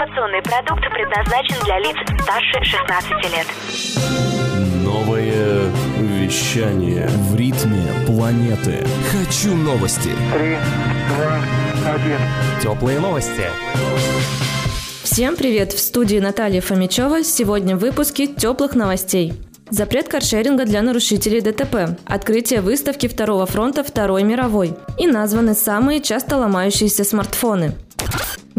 Информационный продукт предназначен для лиц старше 16 лет. Новое вещание. В ритме планеты. Хочу новости. Три, два, один. Теплые новости. Всем привет! В студии Наталья Фомичева. Сегодня в выпуске теплых новостей. Запрет каршеринга для нарушителей ДТП, открытие выставки Второго фронта Второй мировой и названы самые часто ломающиеся смартфоны –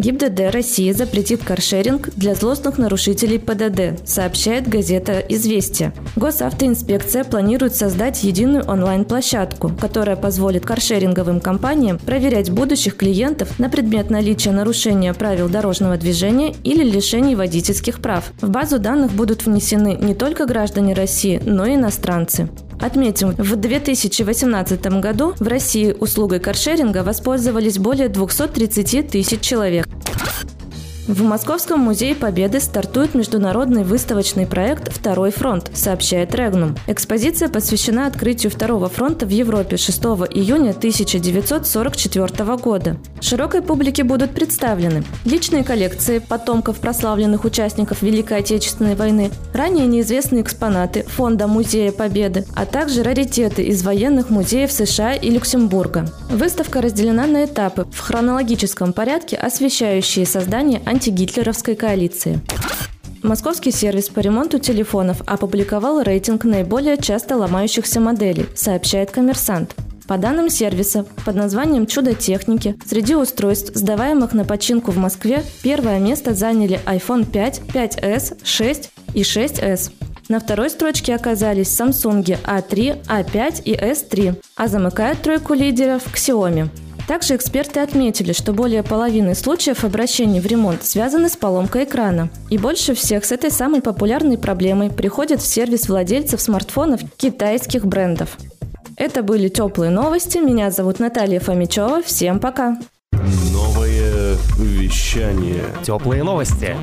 ГИБДД России запретит каршеринг для злостных нарушителей ПДД, сообщает газета «Известия». Госавтоинспекция планирует создать единую онлайн-площадку, которая позволит каршеринговым компаниям проверять будущих клиентов на предмет наличия нарушения правил дорожного движения или лишений водительских прав. В базу данных будут внесены не только граждане России, но и иностранцы. Отметим, в 2018 году в России услугой каршеринга воспользовались более 230 тысяч человек. В Московском музее Победы стартует международный выставочный проект «Второй фронт», сообщает Регнум. Экспозиция посвящена открытию Второго фронта в Европе 6 июня 1944 года. Широкой публике будут представлены личные коллекции потомков прославленных участников Великой Отечественной войны, ранее неизвестные экспонаты Фонда Музея Победы, а также раритеты из военных музеев США и Люксембурга. Выставка разделена на этапы в хронологическом порядке, освещающие создание антигитлеровской коалиции. Московский сервис по ремонту телефонов опубликовал рейтинг наиболее часто ломающихся моделей, сообщает коммерсант. По данным сервиса под названием «Чудо техники» среди устройств, сдаваемых на починку в Москве, первое место заняли iPhone 5, 5s, 6 и 6s. На второй строчке оказались Samsung A3, A5 и S3, а замыкают тройку лидеров Xiaomi. Также эксперты отметили, что более половины случаев обращений в ремонт связаны с поломкой экрана. И больше всех с этой самой популярной проблемой приходят в сервис владельцев смартфонов китайских брендов. Это были теплые новости. Меня зовут Наталья Фомичева. Всем пока. Новое вещание. Теплые новости.